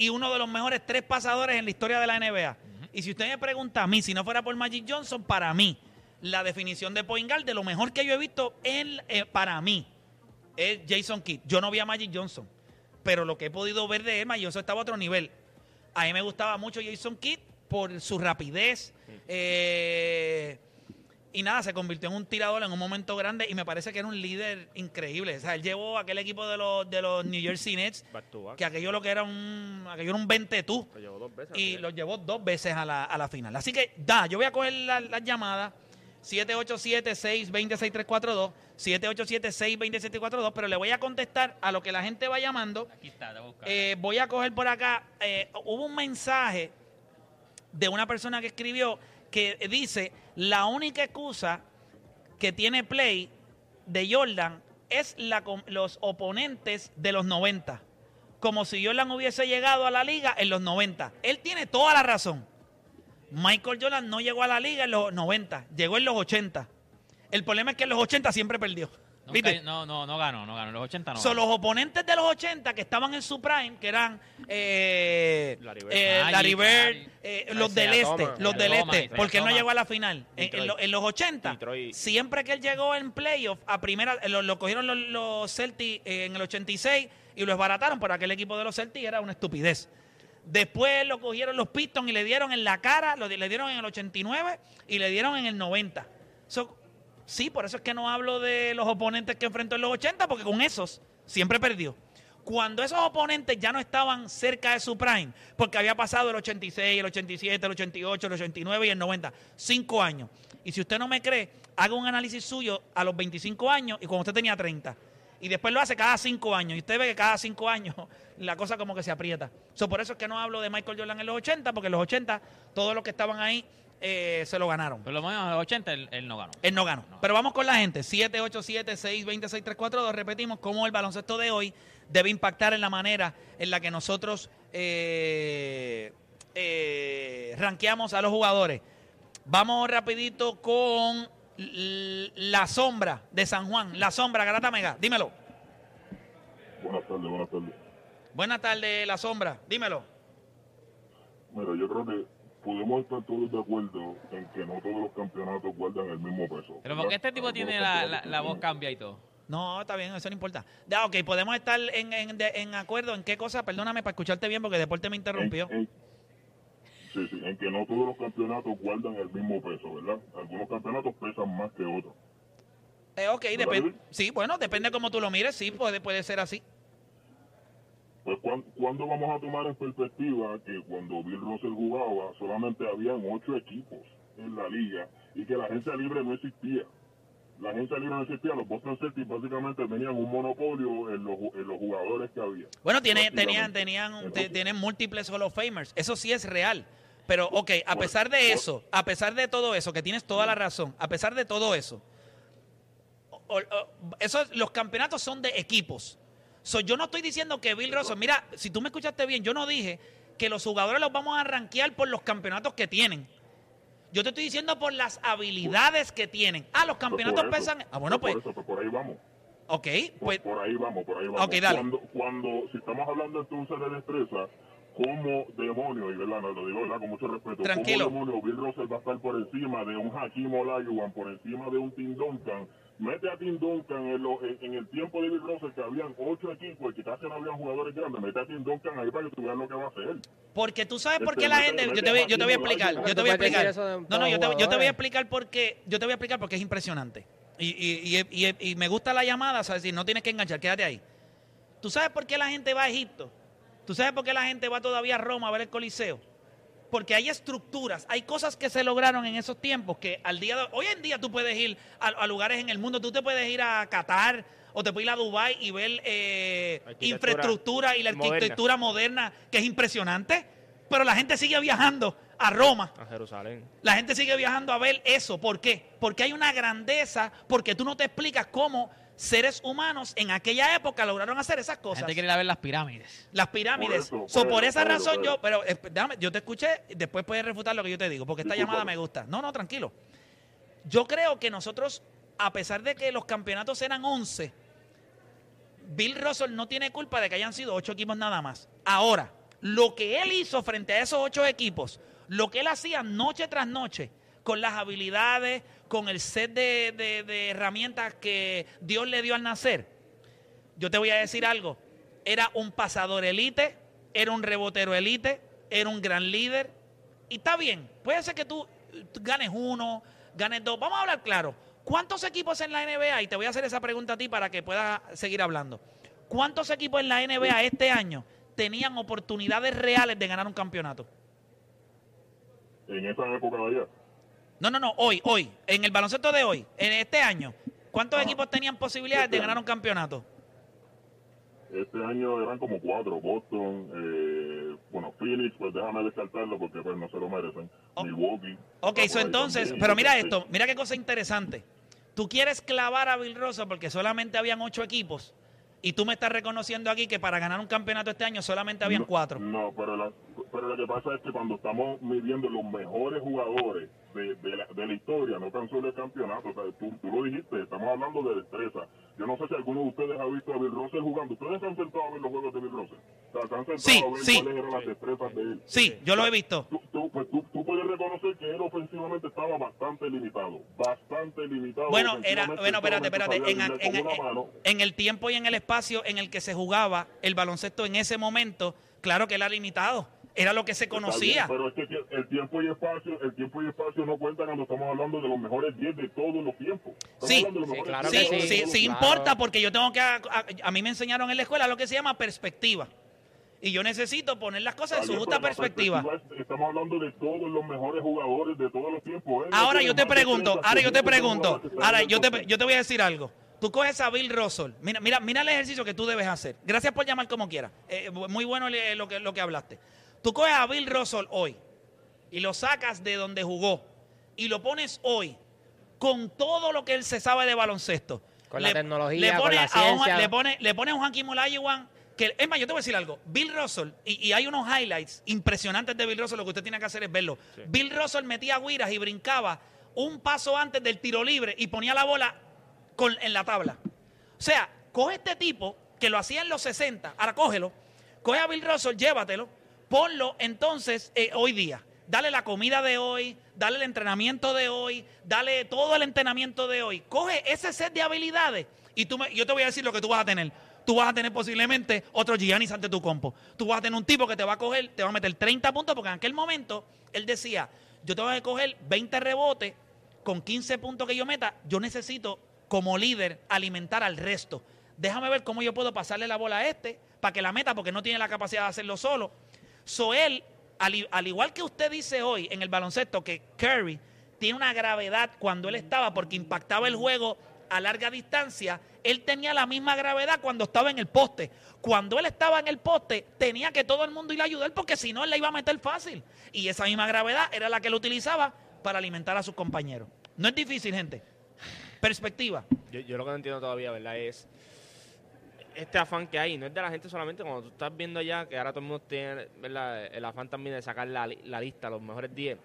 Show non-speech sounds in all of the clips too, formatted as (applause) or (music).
y uno de los mejores tres pasadores en la historia de la NBA. Y si usted me pregunta a mí, si no fuera por Magic Johnson, para mí, la definición de point guard de lo mejor que yo he visto en, eh, para mí es Jason Kidd. Yo no vi a Magic Johnson, pero lo que he podido ver de él, Magic Johnson estaba a otro nivel. A mí me gustaba mucho Jason Kidd por su rapidez. eh, y nada, se convirtió en un tirador en un momento grande y me parece que era un líder increíble. O sea, él llevó aquel equipo de los, de los New Jersey Nets, Back to back. que aquello lo que era un, aquello era un 20 tú Lo llevó dos veces. y los llevó dos veces a la, a la final. Así que, da, yo voy a coger las la llamadas 787-620-6342, 787-620-6342, pero le voy a contestar a lo que la gente va llamando. Aquí está, te voy a. Eh, voy a coger por acá, eh, hubo un mensaje de una persona que escribió que dice, la única excusa que tiene Play de Jordan es la, los oponentes de los 90. Como si Jordan hubiese llegado a la liga en los 90. Él tiene toda la razón. Michael Jordan no llegó a la liga en los 90, llegó en los 80. El problema es que en los 80 siempre perdió. No, no, no ganó, no ganó. En los 80 no So, ganó. los oponentes de los 80 que estaban en su prime, que eran eh, Larry Bird. eh, Larry Bird, eh, los del este, los del este, porque él no llegó a la final. En, en Detroit. lo- en los 80, Detroit. siempre que él llegó en playoff, a primera, lo, lo cogieron los, los Celtics eh, en el 86 y lo desbarataron, pero aquel equipo de los Celtics era una estupidez. Después lo cogieron los Pistons y le dieron en la cara, lo, le dieron en el 89 y le dieron en el 90. So, sí, por eso es que no hablo de los oponentes que enfrentó en los 80, porque con esos siempre perdió. Cuando esos oponentes ya no estaban cerca de su prime, porque había pasado el 86, el 87, el 88, el 89 y el 90, cinco años. Y si usted no me cree, haga un análisis suyo a los 25 años y cuando usted tenía 30. Y después lo hace cada cinco años. Y usted ve que cada cinco años (laughs) la cosa como que se aprieta. So, por eso es que no hablo de Michael Jordan en los 80, porque en los 80 todos los que estaban ahí eh, se lo ganaron. Por lo menos en los 80 él, él no ganó. Él no ganó. Pero vamos con la gente. 787-620-6342. Repetimos cómo el baloncesto de hoy debe impactar en la manera en la que nosotros eh, eh, rankeamos a los jugadores. Vamos rapidito con la sombra de San Juan. La sombra, Garata Mega. Dímelo. Buenas tardes, buenas tardes. Buenas tardes, la sombra. Dímelo. Mira, yo creo que podemos estar todos de acuerdo en que no todos los campeonatos guardan el mismo peso. Pero porque este tipo tiene la, la, voz cambia y todo. No, está bien, eso no importa. Ya, ok, podemos estar en, en, de- en acuerdo en qué cosa. Perdóname para escucharte bien porque Deporte me interrumpió. En, en- sí, sí, en que no todos los campeonatos guardan el mismo peso, ¿verdad? Algunos campeonatos pesan más que otros. Eh, ok, ¿Verdad, depende. Luis? Sí, bueno, depende cómo tú lo mires. Sí, puede, puede ser así. Pues, ¿cuán- ¿cuándo vamos a tomar en perspectiva que cuando Bill Russell jugaba solamente habían ocho equipos en la liga y que la agencia libre no existía? La agencia libre no existía, los Boston Celtics básicamente tenían un monopolio en los, en los jugadores que había. Bueno, tiene, tenían, tenían, te- tienen múltiples Hall of Famers. Eso sí es real. Pero, ok, a pesar de eso, a pesar de todo eso, que tienes toda la razón, a pesar de todo eso, o- o- eso los campeonatos son de equipos. So, yo no estoy diciendo que Bill Russell, mira, si tú me escuchaste bien, yo no dije que los jugadores los vamos a rankear por los campeonatos que tienen. Yo te estoy diciendo por las habilidades que tienen. Ah, los pues, campeonatos pesan. Ah, bueno, por pues, eso, pues, por ahí vamos. ok, Por, pues, por ahí vamos, por ahí vamos. Ok, dale. Cuando, cuando, si estamos hablando entonces de destreza, ¿cómo demonios, y verdad, no, lo digo ¿verdad? con mucho respeto, Tranquilo. ¿cómo demonios Bill Russell va a estar por encima de un Hakim Olajuwon, por encima de un Tim Duncan? Mete a Tim Duncan en, lo- en- en el tiempo de Bill Russell, que habían ocho equipos y que casi no habían jugadores grandes, mete a Tim Duncan ahí para que tú veas lo que va a hacer. Porque tú sabes por Este, qué la mete- gente. Yo te voy, a yo te voy a Hakim explicar. Yo te voy a explicar. No, no, yo te, yo te voy a explicar porque. Yo te voy a explicar porque es impresionante. Y, y, y, y- y me gusta la llamada, ¿sabes? Si no tienes que enganchar, quédate ahí. ¿Tú sabes por qué la gente va a Egipto? ¿Tú sabes por qué la gente va todavía a Roma a ver el Coliseo? Porque hay estructuras, hay cosas que se lograron en esos tiempos que al día de hoy en día tú puedes ir a, a lugares en el mundo, tú te puedes ir a Qatar o te puedes ir a Dubai y ver eh, infraestructura y la moderna. arquitectura moderna que es impresionante, pero la gente sigue viajando a Roma. A Jerusalén. La gente sigue viajando a ver eso. ¿Por qué? Porque hay una grandeza, porque tú no te explicas cómo seres humanos en aquella época lograron hacer esas La cosas. gente quiere ir a ver las pirámides. Las pirámides. Por eso, So, por esa razón yo, pero eh, déjame, yo te escuché, después puedes refutar lo que yo te digo, porque esta llamada me gusta. No, no, tranquilo. Yo creo que nosotros, a pesar de que los campeonatos eran 11, Bill Russell no tiene culpa de que hayan sido ocho equipos nada más. Ahora, Lo que él hizo frente a esos ocho equipos, lo que él hacía noche tras noche, con las habilidades, con el set de, de- herramientas que Dios le dio al nacer, yo te voy a decir algo. Era un pasador elite, era un rebotero elite, era un gran líder. Y está bien, puede ser que tú, tú ganes uno, ganes dos. Vamos a hablar claro. ¿Cuántos equipos en la NBA? Y te voy a hacer esa pregunta a ti para que puedas seguir hablando. ¿Cuántos equipos en la NBA este año tenían oportunidades reales de ganar un campeonato? En esa época de allá. No, no, no, hoy, hoy, en el baloncesto de hoy, en este año, ¿cuántos Ajá. equipos tenían posibilidades de Este ganar un campeonato? Este año eran como cuatro. Boston, eh, bueno, Phoenix, pues déjame descartarlo porque pues no se lo merecen. Oh. Milwaukee. Ok, está so ahí entonces, también. pero mira Sí. esto, mira qué cosa interesante. Tú quieres clavar a Bill Russell porque solamente habían ocho equipos y tú me estás reconociendo aquí que para ganar un campeonato este año solamente habían No, cuatro. No, pero, la- pero lo que pasa es que cuando estamos midiendo los mejores jugadores de, de la, de la historia, no tan solo el campeonato, o sea, tú, tú lo dijiste, estamos hablando de destreza. Yo no sé si alguno de ustedes ha visto a Bill Russell jugando. ¿Ustedes se han sentado a ver los juegos de Bill Russell? O sea, se han sentado Sí, a ver sí. cuáles eran las destrezas de él. Sí, yo lo he visto. Tú, tú, pues tú, tú puedes reconocer que él ofensivamente estaba bastante limitado, bastante limitado. Bueno, era, bueno, espérate, espérate. En, en- mano. en el tiempo y en el espacio en el que se jugaba el baloncesto en ese momento, claro que era limitado. Era lo que se Está bien, conocía. pero es que el tiempo y espacio, el tiempo y espacio no cuentan cuando estamos hablando de los mejores 10 de todos los tiempos. Estamos Sí. de los Sí, claro 10 Sí, sí, sí, claro. importa porque yo tengo que... A, a- a mí me enseñaron en la escuela lo que se llama perspectiva. Y yo necesito poner las cosas en su justa perspectiva. es- estamos hablando de todos los mejores jugadores de todos los tiempos. No Ahora tiene yo te pregunto, ahora yo te pregunto, ahora yo te, yo te voy a decir algo. Tú coges a Bill Russell, mira, mira, mira el ejercicio que tú debes hacer. Gracias por llamar como quieras. Eh, muy bueno le- lo que, lo que hablaste. Tú coges a Bill Russell hoy y lo sacas de donde jugó y lo pones hoy con todo lo que él se sabe de baloncesto. Con la tecnología, con pone la a un- ciencia. le pone, le pone a un Hakim Olajuwon que, es más, yo te voy a decir algo. Bill Russell, y, y hay unos highlights impresionantes de Bill Russell, lo que usted tiene que hacer es verlo. Bill Russell metía guiras y brincaba un paso antes del tiro libre y ponía la bola con, en la tabla. O sea, coge este tipo que lo hacía en los 60, ahora cógelo, coge a Bill Russell, llévatelo, ponlo entonces eh, hoy día. Dale la comida de hoy, dale el entrenamiento de hoy, dale todo el entrenamiento de hoy. Coge ese set de habilidades y tú me- yo te voy a decir lo que tú vas a tener. Tú vas a tener posiblemente otro Giannis ante tu compo. Tú vas a tener un tipo que te va a coger, te va a meter 30 puntos, porque en aquel momento él decía, yo tengo que coger 20 rebotes con 15 puntos que yo meta, yo necesito como líder alimentar al resto. Déjame ver cómo yo puedo pasarle la bola a este para que la meta porque no tiene la capacidad de hacerlo solo. So él, al, igual que usted dice hoy en el baloncesto que Curry tiene una gravedad cuando él estaba porque impactaba el juego a larga distancia, él tenía la misma gravedad cuando estaba en el poste. Cuando él estaba en el poste, tenía que todo el mundo ir a ayudar porque si no, él la iba a meter fácil. Y esa misma gravedad era la que él utilizaba para alimentar a sus compañeros. No es difícil, gente. Perspectiva. Yo, yo lo que no entiendo todavía, ¿verdad? Es este afán que hay. No es de la gente solamente cuando tú estás viendo allá, que ahora todo el mundo tiene ¿verdad? el afán también de sacar la, la lista, los mejores 10.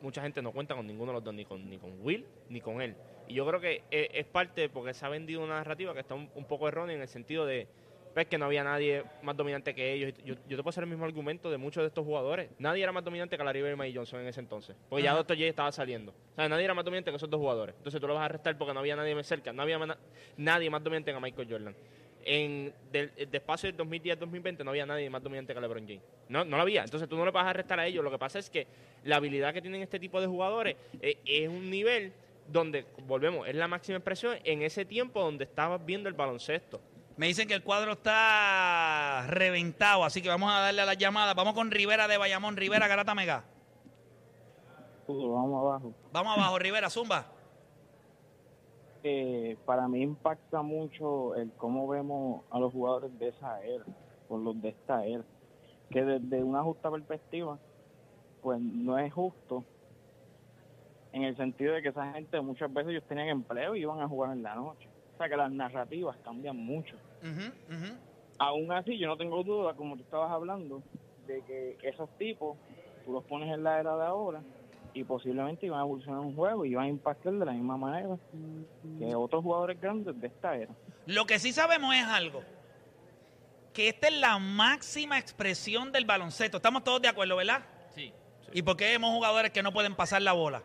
Mucha gente no cuenta con ninguno de los dos, ni con, ni con Will, ni con él. Y yo creo que es, es parte porque se ha vendido una narrativa que está un, un poco errónea en el sentido de pues, que no había nadie más dominante que ellos. Yo, yo te puedo hacer el mismo argumento de muchos de estos jugadores. Nadie era más dominante que Larry Bird y Johnson en ese entonces. Porque ya. Dr. J estaba saliendo. O sea, nadie era más dominante que esos dos jugadores. Entonces tú lo vas a arrestar porque no había nadie más cerca. No había nadie más dominante que Michael Jordan. En del, del espacio del 2010-2020 no había nadie más dominante que LeBron James. No, no lo había. Entonces tú no le vas a arrestar a ellos. Lo que pasa es que la habilidad que tienen este tipo de jugadores eh, es un nivel donde, volvemos, es la máxima expresión en ese tiempo donde estabas viendo el baloncesto. Me dicen que el cuadro está reventado, así que vamos a darle a la llamada. Vamos con Rivera de Bayamón. Rivera, Garata Mega. vamos abajo. Vamos abajo, Rivera, Zumba. Eh, para mí impacta mucho el cómo vemos a los jugadores de esa era, por los de esta era, que desde una justa perspectiva, pues no es justo en el sentido de que esa gente muchas veces ellos tenían empleo y iban a jugar en la noche. O sea que las narrativas cambian mucho. Ujú, ujú. Aún así, yo no tengo duda, como tú estabas hablando, de que esos tipos, tú los pones en la era de ahora y posiblemente iban a evolucionar un juego y iban a impactar de la misma manera que otros jugadores grandes de esta era. Lo que sí sabemos es algo. que esta es la máxima expresión del baloncesto. Estamos todos de acuerdo, ¿verdad? Sí. ¿Y por qué vemos jugadores que no pueden pasar la bola?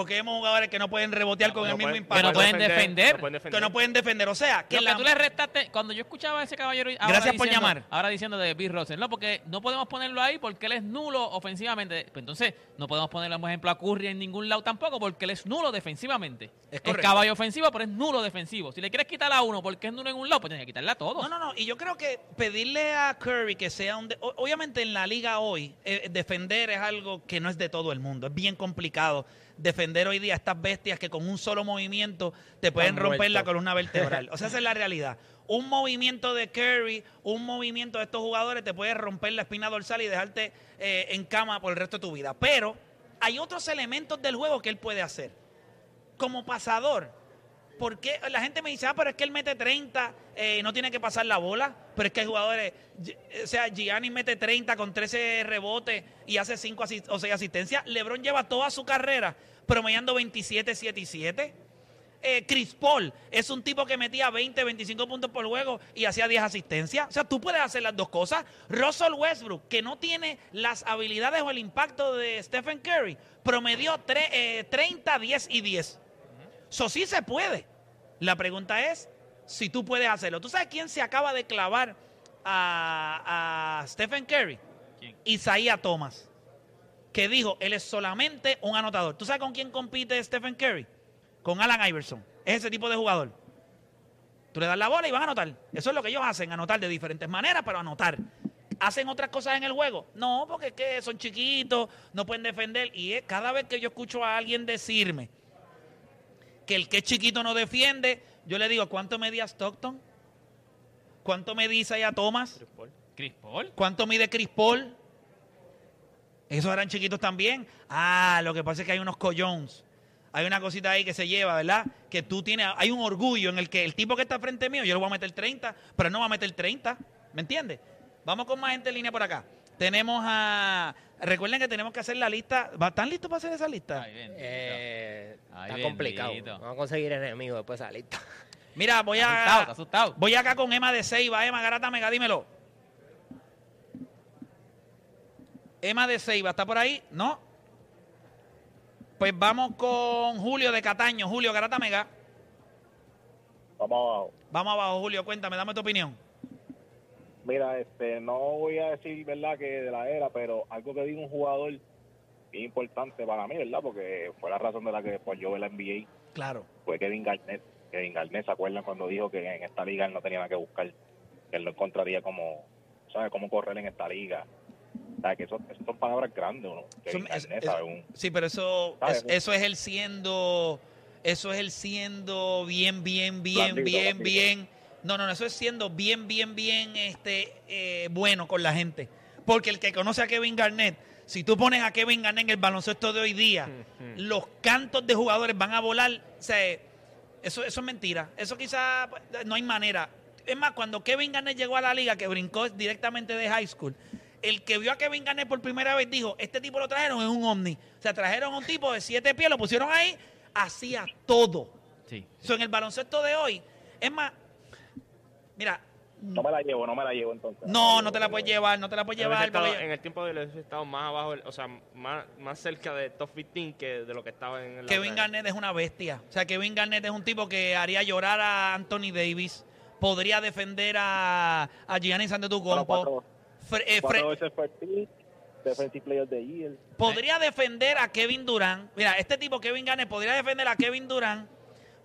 Porque vemos jugadores que no pueden rebotear con No el mismo pueden- impacto. Que no pueden defender. no pueden que no pueden defender. O sea, que Lo que tú le restaste, cuando yo escuchaba a ese caballero. ahora Gracias por llamar. Ahora diciendo de Bill Russell, no, porque no podemos ponerlo ahí porque él es nulo ofensivamente. Pues entonces, no podemos ponerle, por ejemplo, a Curry en ningún lado tampoco porque él es nulo defensivamente. Es caballo ofensivo, pero es nulo defensivo. Si le quieres quitar a uno porque es nulo en un lado, pues tienes que quitarle a todos. No, no, no. Y yo creo que pedirle a Curry que sea un... de- Obviamente en la liga hoy, eh, defender es algo que no es de todo el mundo. Es bien complicado defender hoy día a estas bestias que con un solo movimiento te pueden romper la columna vertebral. O sea, esa es la (laughs) realidad. Un movimiento de Curry, un movimiento de estos jugadores te puede romper la espina dorsal y dejarte eh, en cama por el resto de tu vida. Pero hay otros elementos del juego que él puede hacer. Como pasador, ¿Por qué? La gente me dice, ah, pero es que él mete 30, eh, no tiene que pasar la bola. Pero es que hay jugadores, o sea, Gianni mete 30 con 13 rebotes y hace 5 o 6 asistencias. LeBron lleva toda su carrera promediando 27, 7 y 7. Eh, Chris Paul es un tipo que metía 20, 25 puntos por juego y hacía 10 asistencias. O sea, tú puedes hacer las dos cosas. Russell Westbrook, que no tiene las habilidades o el impacto de Stephen Curry, promedió tre- eh, 30, 10 y 10. Eso sí se puede. La pregunta es si tú puedes hacerlo. ¿Tú sabes quién se acaba de clavar a, a Stephen Curry? ¿Quién? Isaiah Thomas. Que dijo, él es solamente un anotador. ¿Tú sabes con quién compite Stephen Curry? Con Alan Iverson. Es ese tipo de jugador. Tú le das la bola y van a anotar. Eso es lo que ellos hacen, anotar de diferentes maneras, pero anotar. ¿Hacen otras cosas en el juego? No, porque es que son chiquitos, no pueden defender. Y es- cada vez que yo escucho a alguien decirme que el que es chiquito no defiende, yo le digo, ¿cuánto medía Stockton? ¿Cuánto medía Isaiah Thomas? Chris Paul. Chris Paul. ¿Cuánto mide Chris Paul? Esos eran chiquitos también. Ah, lo que pasa es que hay unos collones. Hay una cosita ahí que se lleva, ¿verdad? Que tú tienes, hay un orgullo en el que el tipo que está frente mío, yo le voy a meter 30, pero no va a meter 30. ¿Me entiendes? Vamos con más gente en línea por acá. Tenemos a. Recuerden que tenemos que hacer la lista. ¿Va- ¿Están listos para hacer esa lista? Ay, bendito. Eh, Ay, está complicado. Vamos a conseguir enemigos después de esa lista. (laughs) Mira, voy Está asustado, está a. asustado. Voy acá con Emma de Ceiba. Emma Garata Mega, dímelo. Emma de Ceiba, ¿está por ahí? ¿No? Pues vamos con Julio de Cataño. Julio Garata Mega. Vamos abajo. Vamos abajo, Julio, cuéntame, dame tu opinión. Mira, este, no voy a decir, ¿verdad?, que de la era, pero algo que dijo un jugador importante para mí, ¿verdad?, porque fue la razón de la que después yo ve la NBA, Claro. fue Kevin Garnett. Kevin Garnett, ¿se acuerdan cuando dijo que en esta liga él no tenía nada que buscar? Que él no encontraría cómo, ¿sabes?, cómo correr en esta liga. O sea, que eso, eso son palabras grandes, ¿no? Kevin Eso- es- Garnett, es- ¿sabes? Un- Sí, pero eso, eso es él siendo, eso es él siendo bien, bien, bien, Blandito, bien, bien. No, no, no, eso es siendo bien, bien, bien, este, eh, bueno con la gente. Porque el que conoce a Kevin Garnett, si tú pones a Kevin Garnett en el baloncesto de hoy día, los cantos de jugadores van a volar. O sea, eso, eso es mentira. Eso quizás no hay manera. Es más, cuando Kevin Garnett llegó a la liga, que brincó directamente de high school, el que vio a Kevin Garnett por primera vez dijo, este tipo lo trajeron en un ovni. O sea, trajeron a un tipo de siete pies, lo pusieron ahí, hacía todo. Sí. So, en el baloncesto de hoy, es más, mira, No me la llevo, no me la llevo entonces. no, no te la puedes llevar, no te la puedes llevar. estado- porque- en el tiempo de él hubiese estado más abajo, o sea, más, más cerca de top 15 que de lo que estaba en el Kevin Garnett es una bestia. O sea, Kevin Garnett es un tipo que haría llorar a Anthony Davis. Podría defender a, a Giannis Bueno, Antetokounmpo. cuatro, Fre- eh, Fre- cuatro veces fue el Defensive Player the Year. podría defender a Kevin Durant. Mira, este tipo, Kevin Garnett, podría defender a Kevin Durant.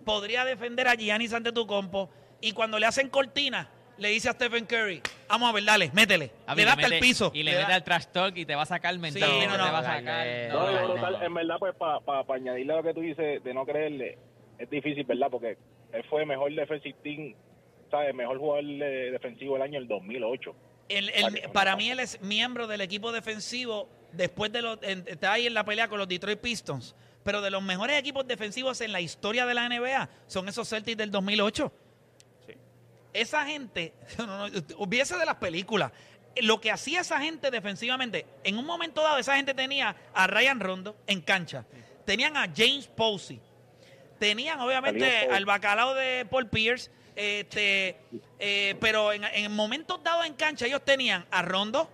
Podría defender a Giannis Antetokounmpo. Y cuando le hacen cortina, le dice a Stephen Curry, vamos a ver, dale, métele. A le mí da hasta el piso. Y le, Le mete da- al trash talk y te va a sacar mental. Sí, no, te no, va a sacar. no, No, no, yo, no, brutal, no. en verdad, pues para añadirle a lo que tú dices de no creerle, es difícil, ¿verdad? Porque él fue mejor defensive team, ¿sabes? Mejor jugador de- defensivo del año el 2008. El- el- para mí él es miembro del equipo defensivo después de los en- está ahí en la pelea con los Detroit Pistons pero de los mejores equipos defensivos en la historia de la NBA son esos Celtics del 2008 Sí. Esa gente (laughs) no, olvídese de las películas lo que hacía esa gente defensivamente en un momento dado esa gente tenía a Ryan Rondo en cancha tenían a James Posey tenían obviamente al bacalao de Paul Pierce Este, eh, pero en, en momentos dados en cancha, ellos tenían a Rondo,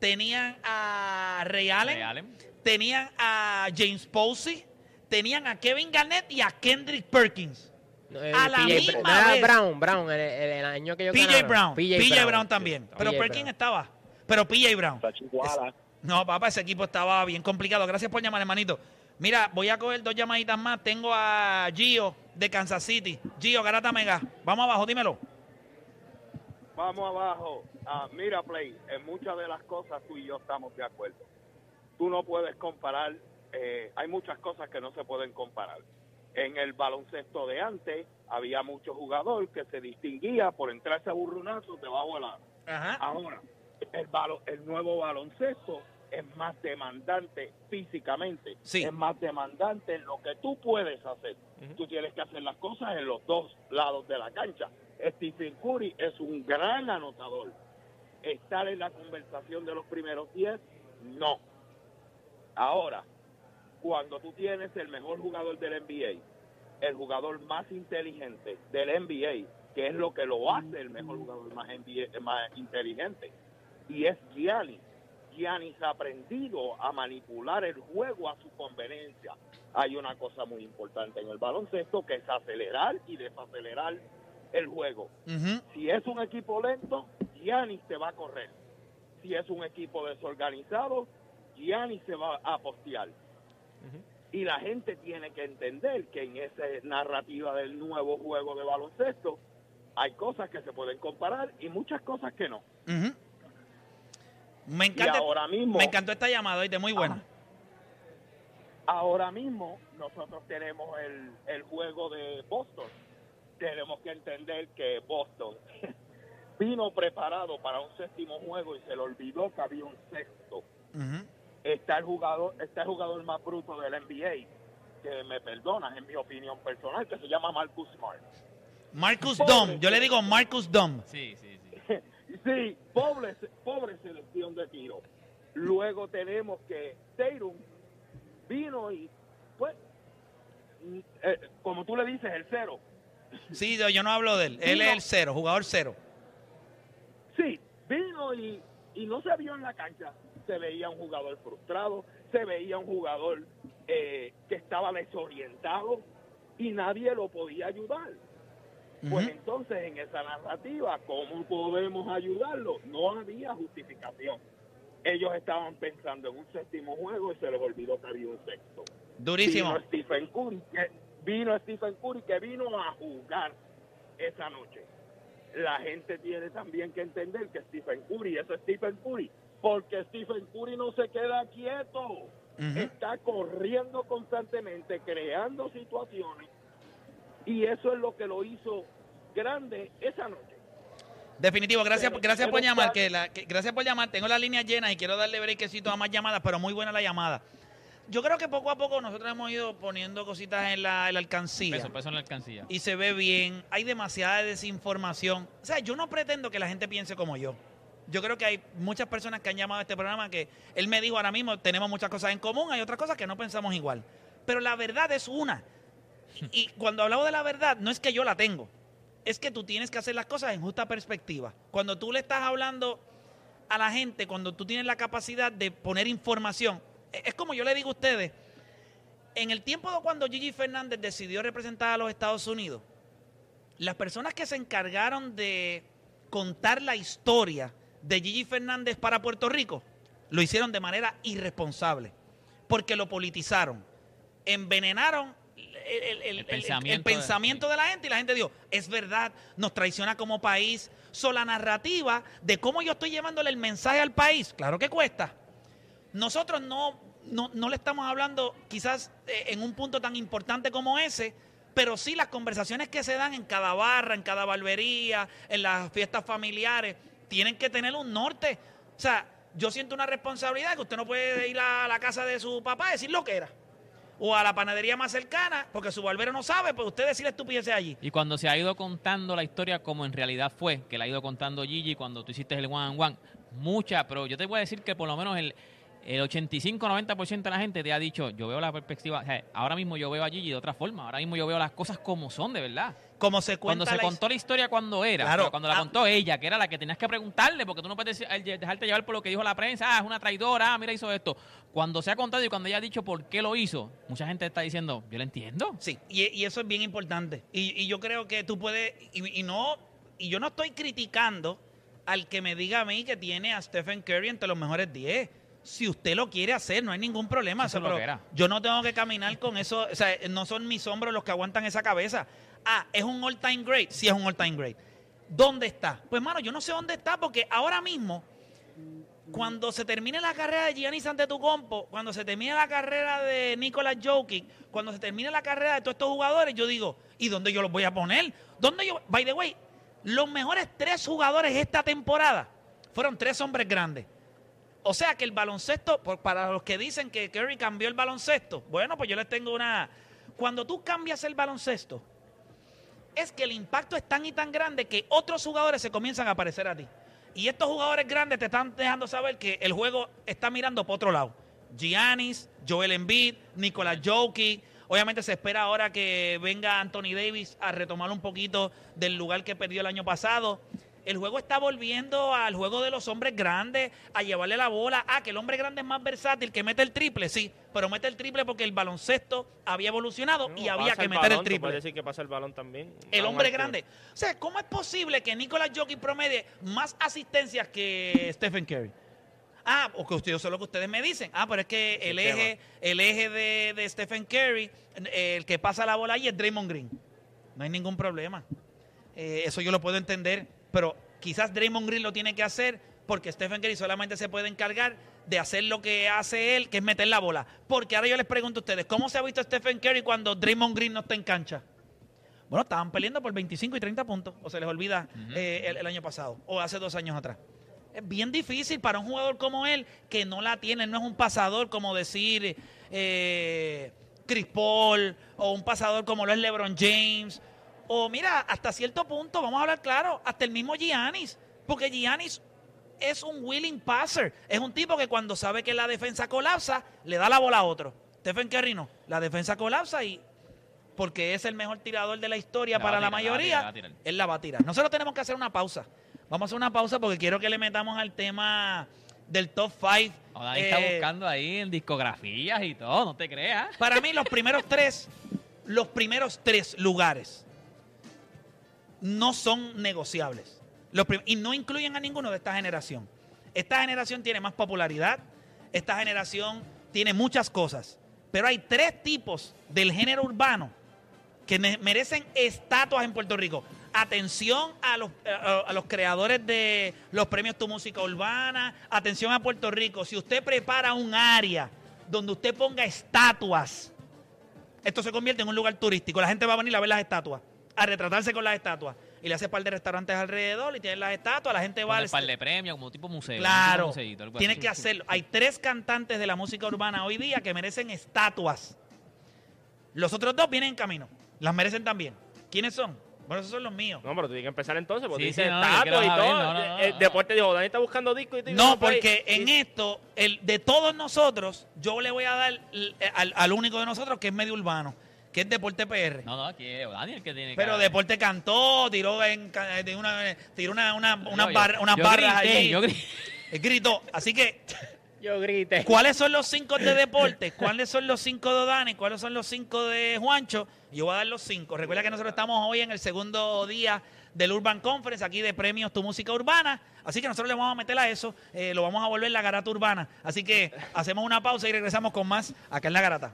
tenían a Ray Allen, Ray Allen. tenían a James Posey, tenían a Kevin Garnett y a Kendrick Perkins. Eh, A la PJ misma no era vez. Brown, Brown, el, el- el año que yo PJ Brown, PJ, Brown, también. PJ Pero Brown. Perkins estaba. Pero PJ Brown. Está Chihuahua. No, papá, ese equipo estaba bien complicado. Gracias por llamar, hermanito. Mira, voy a coger dos llamaditas más. Tengo a Gio de Kansas City. Gio, Garata Mega. Vamos abajo, dímelo. Vamos abajo. Ah, mira, Play, en muchas de las cosas tú y yo estamos de acuerdo. Tú no puedes comparar, eh, hay muchas cosas que no se pueden comparar. En el baloncesto de antes había mucho jugador que se distinguía por entrarse a burronazos debajo del aro. Ahora, el, balo- el nuevo baloncesto es más demandante físicamente, Sí. es más demandante en lo que tú puedes hacer. Tú tienes que hacer las cosas en los dos lados de la cancha. Stephen Curry es un gran anotador. Estar en la conversación de los primeros 10, no. Ahora, cuando tú tienes el mejor jugador del NBA, el jugador más inteligente del NBA, que es lo que lo hace el mejor jugador más, NBA más inteligente, y es Giannis. Giannis ha aprendido a manipular el juego a su conveniencia. Hay una cosa muy importante en el baloncesto que es acelerar y desacelerar el juego. Si es un equipo lento, Giannis te va a correr. Si es un equipo desorganizado, Giannis se va a postear. Y la gente tiene que entender que en esa narrativa del nuevo juego de baloncesto hay cosas que se pueden comparar y muchas cosas que no. Me Y encanta. ahora mismo, Me encantó esta llamada, oíste, muy buena. ahora mismo nosotros tenemos el, el juego de Boston. Tenemos que entender que Boston (laughs) vino preparado para un séptimo juego y se le olvidó que había un sexto. Está el jugador está el jugador más bruto del NBA que me perdonas en mi opinión personal que se llama Marcus Smart Marcus. Dom. Yo le digo Marcus Dom. Sí, sí, sí. (laughs) sí pobre pobre selección de tiro luego tenemos que Tatum vino y pues eh, como tú le dices el cero Sí, yo, yo no hablo de él. Él es el cero, jugador cero. Sí, vino y, y no se vio en la cancha. Se veía un jugador frustrado, se veía un jugador eh, que estaba desorientado y nadie lo podía ayudar. Pues entonces en esa narrativa, ¿cómo podemos ayudarlo? No había justificación. Ellos estaban pensando en un séptimo juego y se les olvidó que había un sexto. Durísimo. Vino Stephen Curry, que, vino Stephen Curry que vino a jugar esa noche. La gente tiene también que entender que Stephen Curry, eso es Stephen Curry, porque Stephen Curry no se queda quieto, está corriendo constantemente, creando situaciones, y eso es lo que lo hizo grande esa noche. Definitivo, gracias, Pero- gracias por llamar, que la- que- gracias por llamar. Tengo la línea llena y quiero darle brequecito a más llamadas, pero muy buena la llamada. Yo creo que poco a poco nosotros hemos ido poniendo cositas en la, en la alcancía. Peso, peso en la alcancía. y se ve bien. Hay demasiada desinformación. O sea, yo no pretendo que la gente piense como yo. Yo creo que hay muchas personas que han llamado a este programa que él me dijo ahora mismo, tenemos muchas cosas en común, hay otras cosas que no pensamos igual. Pero la verdad es una. Y (laughs) cuando hablamos de la verdad, no es que yo la tengo. Es que tú tienes que hacer las cosas en justa perspectiva. Cuando tú le estás hablando a la gente, cuando tú tienes la capacidad de poner información, e- es como yo le digo a ustedes, en el tiempo de cuando Gigi Fernández decidió representar a los Estados Unidos, las personas que se encargaron de contar la historia de Gigi Fernández para Puerto Rico lo hicieron de manera irresponsable, porque lo politizaron, envenenaron el, el- el- el- pensamiento el de- pensamiento de la gente y la gente dijo, es verdad, nos traiciona como país. So, la narrativa de cómo yo estoy llevándole el mensaje al país, claro que cuesta. Nosotros no, no, no le estamos hablando quizás eh, en un punto tan importante como ese, pero sí las conversaciones que se dan en cada barra, en cada barbería, en las fiestas familiares, tienen que tener un norte. O sea, yo siento una responsabilidad que usted no puede ir a la casa de su papá y decir lo que era. O a la panadería más cercana, porque su barbero no sabe, pues usted decir estupideces allí. Y cuando se ha ido contando la historia como en realidad fue, que la ha ido contando Gigi cuando tú hiciste el one on one, mucha, pero yo te voy a decir que por lo menos el, el 85-90% de la gente te ha dicho, yo veo la perspectiva, o sea, ahora mismo yo veo a Gigi de otra forma, ahora mismo yo veo las cosas como son, de verdad. Como se Cuando cuenta se la contó la historia cuando era, Claro. cuando la Ah. contó ella, que era la que tenías que preguntarle, porque tú no puedes decir- eh, dejarte llevar por lo que dijo la prensa, ah, es una traidora, ah, mira, hizo esto. Cuando se ha contado y cuando ella ha dicho por qué lo hizo, mucha gente está diciendo, yo lo entiendo. Sí, y, y eso es bien importante. Y, y yo creo que tú puedes, y, y no, y yo no estoy criticando al que me diga a mí que tiene a Stephen Curry entre los mejores 10. Si usted lo quiere hacer, no hay ningún problema. Eso O sea, es lo pero que era. yo no tengo que caminar con eso. O sea, no son mis hombros los que aguantan esa cabeza. Ah, ¿es un all-time great? Sí, es un all-time great. ¿Dónde está? Pues, mano, yo no sé dónde está porque ahora mismo cuando se termine la carrera de Giannis Antetokounmpo, cuando se termine la carrera de Nicolas Jokic, cuando se termine la carrera de todos estos jugadores, yo digo, ¿y dónde yo los voy a poner? ¿Dónde yo? By the way, los mejores tres jugadores esta temporada fueron tres hombres grandes. O sea que el baloncesto, por- para los que dicen que Curry cambió el baloncesto, bueno, pues yo les tengo una... Cuando tú cambias el baloncesto, es que el impacto es tan y tan grande que otros jugadores se comienzan a parecer a ti. Y estos jugadores grandes te están dejando saber que el juego está mirando para otro lado. Giannis, Joel Embiid, Nicolas Jokic. Obviamente se espera ahora que venga Anthony Davis a retomar un poquito del lugar que perdió el año pasado. El juego está volviendo al juego de los hombres grandes, a llevarle la bola. Ah, que el hombre grande es más versátil, que mete el triple, sí, pero mete el triple porque el baloncesto había evolucionado y había que el meter balón, el triple. puedes decir que pasa el balón también. El hombre grande. O sea, ¿cómo es posible que Nicolas Jokic promedie más asistencias que Stephen Curry? Ah, o que ustedes, eso es lo que ustedes me dicen. Ah, pero es que el Sistema. eje, el eje de, de Stephen Curry, el que pasa la bola ahí es Draymond Green. No hay ningún problema. Eh, eso yo lo puedo entender, pero quizás Draymond Green lo tiene que hacer porque Stephen Curry solamente se puede encargar de hacer lo que hace él, que es meter la bola. Porque ahora yo les pregunto a ustedes, ¿cómo se ha visto Stephen Curry cuando Draymond Green no está en cancha? Bueno, estaban peleando por 25 y 30 puntos, o se les olvida eh, el, el año pasado, o hace dos años atrás. Es bien difícil para un jugador como él, que no la tiene, no es un pasador como decir eh, Chris Paul, o un pasador como lo es LeBron James, o mira, hasta cierto punto, vamos a hablar claro, hasta el mismo Giannis, porque Giannis es un willing passer, es un tipo que cuando sabe que la defensa colapsa, le da la bola a otro. Stephen Curry no, la defensa colapsa y porque es el mejor tirador de la historia La para la la mayoría, tirar, la va a tirar. él la va a tirar. Nosotros tenemos que hacer una pausa. Vamos a hacer una pausa porque quiero que le metamos al tema del top 5. O Dani está buscando ahí en discografías y todo, no te creas. Para mí, los primeros tres, los primeros tres lugares no son negociables. Y no incluyen a ninguno de esta generación. Esta generación tiene más popularidad, esta generación tiene muchas cosas, pero hay tres tipos del género urbano que merecen estatuas en Puerto Rico. Atención a los, a los creadores de los premios Tu Música Urbana, atención a Puerto Rico. Si usted prepara un área donde usted ponga estatuas, esto se convierte en un lugar turístico. La gente va a venir a ver las estatuas, a retratarse con las estatuas. Y le hace par de restaurantes alrededor y tienen las estatuas, la gente va al par de premios, como tipo museo. Claro, tiene que hacerlo. Hay tres cantantes de la música urbana hoy día que merecen estatuas. Los otros dos vienen en camino. Las merecen también. ¿Quiénes son? Bueno, esos son los míos. No, pero tú tienes que empezar entonces, porque Sí, dice sí, no, yo estatua quiero y todo. no, no, no, el no. deporte dijo, Dani está buscando disco y No, por ahí. porque Y- en esto, el de todos nosotros, yo le voy a dar l- al, al único de nosotros que es medio urbano, que es Deporte PR. No, no, aquí es Dani el que tiene que. Pero Deporte cantó, tiró en ca- de una, tiró una, una, unas yo- barra- unas yo barras grité, allí. yo grité. Eh, Gritó. Así que (laughs) Yo grité. ¿Cuáles son los cinco de deporte? ¿Cuáles son los cinco de Dani? ¿Cuáles son los cinco de Juancho? Yo voy a dar los cinco. Recuerda que nosotros estamos hoy en el segundo día del Urban Conference, aquí de premios Tu Música Urbana. Así que nosotros le vamos a meter a eso, eh, lo vamos a volver la garata urbana. Así que hacemos una pausa y regresamos con más acá en la garata.